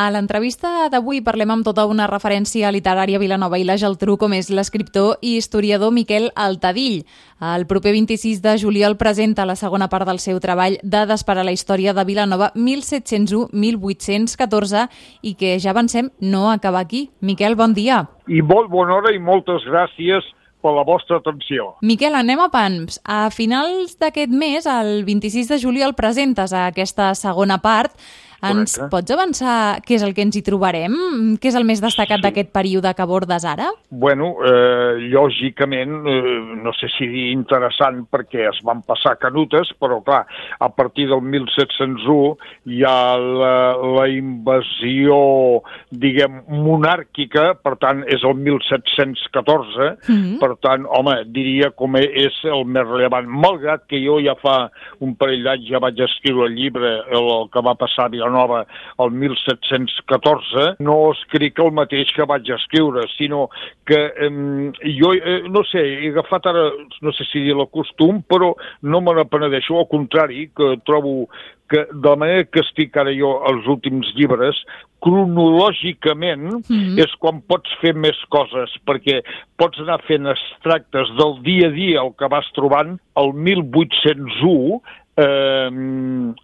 A l'entrevista d'avui parlem amb tota una referència literària a Vilanova i la Geltrú, com és l'escriptor i historiador Miquel Altadill. El proper 26 de juliol presenta la segona part del seu treball Dades per a la història de Vilanova 1701-1814 i que ja avancem no acaba aquí. Miquel, bon dia. I molt bona hora i moltes gràcies per la vostra atenció. Miquel, anem a pans. A finals d'aquest mes, el 26 de juliol, presentes aquesta segona part ens Correcte. pots avançar què és el que ens hi trobarem? Què és el més destacat Sí. d'aquest període que abordes ara? Bueno, eh, lògicament, eh, no sé si dir interessant perquè es van passar canutes, però clar, a partir del 1701 hi ha la, la invasió, diguem, monàrquica, per tant, és el 1714, Mhm. per tant, home, diria com és el més rellevant. Malgrat que jo ja fa un parell d'anys ja vaig escriure el llibre, el, el que va passar a Vilanova el 1714, no escric el mateix que vaig escriure, sinó que eh, jo, eh, no sé, he agafat ara, no sé si dir el costum, però no me n'apenedeixo, al contrari, que trobo que de la manera que estic ara jo els últims llibres, cronològicament Mhm. és quan pots fer més coses, perquè pots anar fent extractes del dia a dia el que vas trobant el 1801 eh,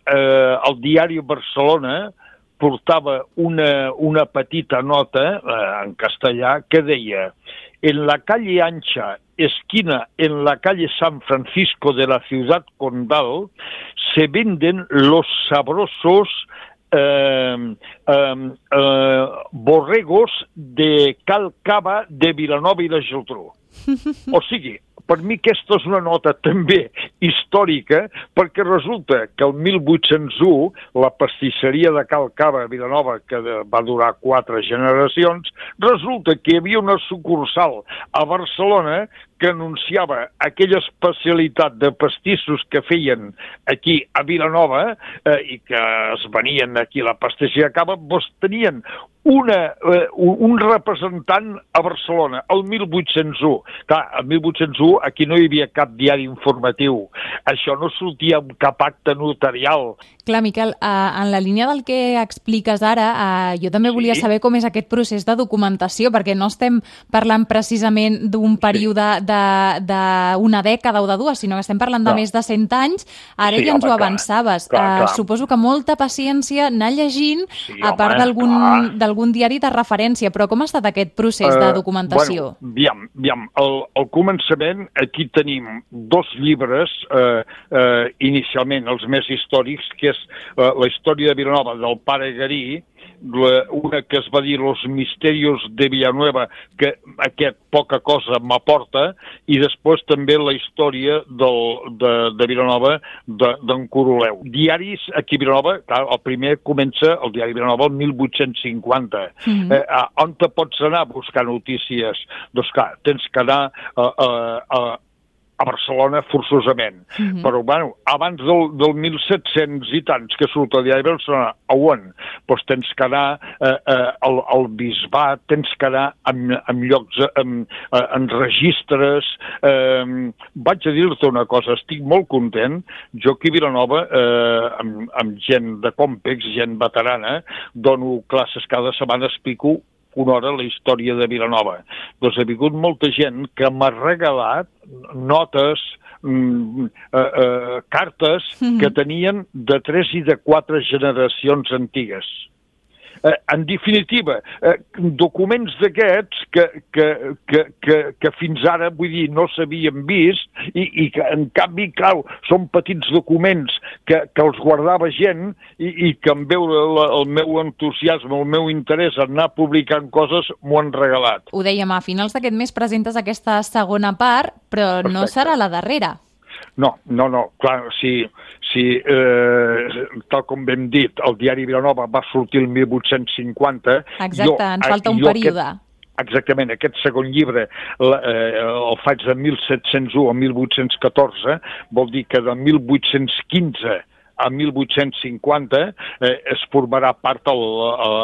eh, el diari Barcelona portava una, una petita nota eh, en castellà que deia en la calle ancha, esquina en la calle San Francisco de la ciudad condal, se venden los sabrosos eh, eh, eh, borregos de Cal Cava de Vilanova i la Geltrú. O sigui, per mi aquesta és una nota també històrica perquè resulta que el 1801 la pastisseria de Cal Cava a Vilanova, que va durar quatre generacions, resulta que hi havia una sucursal a Barcelona que anunciava aquella especialitat de pastissos que feien aquí a Vilanova eh, i que es venien aquí a la pastisseria Cava, doncs tenien una, eh, un representant a Barcelona, el 1801. Clar, el 1801 aquí no hi havia cap diari informatiu. Això no sortia amb cap acte notarial. Clar, Miquel, eh, en la línia del que expliques ara, eh, jo també Sí. volia saber com és aquest procés de documentació, perquè no estem parlant precisament d'un període de- d'una dècada o de dues, sinó que estem parlant de No. més de 100 anys. Ara Sí, ja ens home, ho clar, avançaves. clar, Eh, clar. Suposo que molta paciència anar llegint, Sí, a part d'algun clar. d'algun diari de referència. Però com ha estat aquest procés de Eh, documentació? Bueno, aviam, aviam, al, al començament aquí tenim dos llibres, eh, eh, inicialment els més històrics, que és eh, la història de Vilanova del pare Garí, una que es va dir Los misterios de Villanueva, que aquest poca cosa m'aporta, i després també la història del, de, de Vilanova de- d'en Coroleu. Diaris aquí a Vilanova, clar, el primer comença el diari Vilanova el 1850. Mhm. eh, a, on te pots anar a buscar notícies? Doncs clar, tens que anar a, a, a, a Barcelona forçosament. Mhm. Però, bueno, abans del, del 1700 i tants que surt el diari de Barcelona, a on? Doncs tens que anar eh, eh, al, al bisbat, tens que anar en, en llocs, en, en registres... Eh, vaig a dir-te una cosa, estic molt content. Jo aquí a Vilanova, eh, amb, amb gent de Compex, gent veterana, dono classes cada setmana, explico una hora la història de Vilanova. Doncs ha vingut molta gent que m'ha regalat notes, mm, eh, eh, cartes Mhm. que tenien de tres i de quatre generacions antigues. Eh, en definitiva, eh, documents d'aquests que, que, que, que, que fins ara, vull dir, no s'havien vist i, i que, en canvi, clar, són petits documents que, que els guardava gent i, i que en veure la, el meu entusiasme, el meu interès en anar publicant coses, m'ho han regalat. Ho dèiem, a finals d'aquest mes presentes aquesta segona part, però no Perfecte. serà la darrera. No, no, no, clar, si, si eh, tal com hem dit, el diari Vilanova va sortir el 1850... Exacte, ens falta un jo període. Aquest, exactament, aquest segon llibre la, eh, el faig de 1701 a 1814, vol dir que de 1815 a 1850 eh, es formarà part el, el,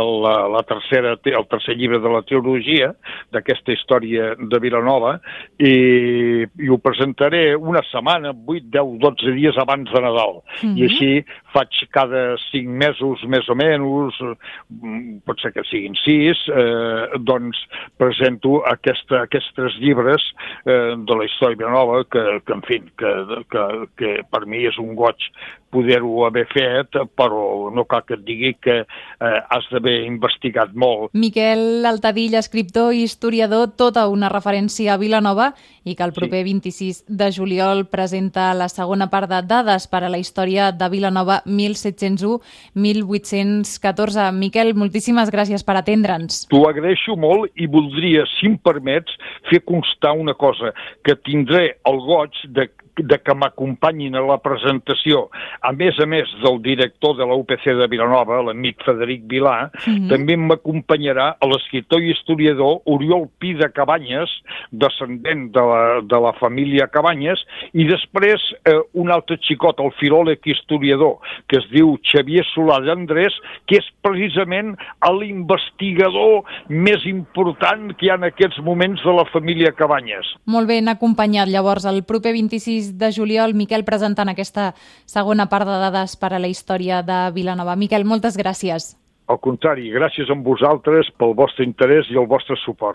el, la tercera, el tercer llibre de la teologia d'aquesta història de Vilanova i, i ho presentaré una setmana, 8, 10, 12 dies abans de Nadal. Mm -hmm. I així faig cada 5 mesos, més o menys, mm, pot ser que siguin 6, eh, doncs presento aquesta, aquests tres llibres eh, de la història Vilanova que, que en fi, que, que, que per mi és un goig poder-ho haver fet, però no cal que et digui que eh, has d'haver investigat molt. Miquel Altadill, escriptor i historiador, tota una referència a Vilanova i que el proper sí. 26 de juliol presenta la segona part de dades per a la història de Vilanova 1701-1814. Miquel, moltíssimes gràcies per atendre'ns. T'ho agraeixo molt i voldria, si em permets, fer constar una cosa, que tindré el goig de de que m'acompanyin a la presentació, a més a més del director de la UPC de Vilanova, l'amic Frederic Vilà, mm -hmm. també m'acompanyarà l'escriptor i historiador Oriol Pi de Cabanyes, descendent de la, de la família Cabanyes, i després eh, un altre xicot, el filòleg historiador, que es diu Xavier Solà d'Andrés, que és precisament l'investigador més important que hi ha en aquests moments de la família Cabanyes. Molt ben acompanyat, llavors, el proper 26 26 de juliol, Miquel presentant aquesta segona part de dades per a la història de Vilanova. Miquel, moltes gràcies. Al contrari, gràcies a vosaltres pel vostre interès i el vostre suport.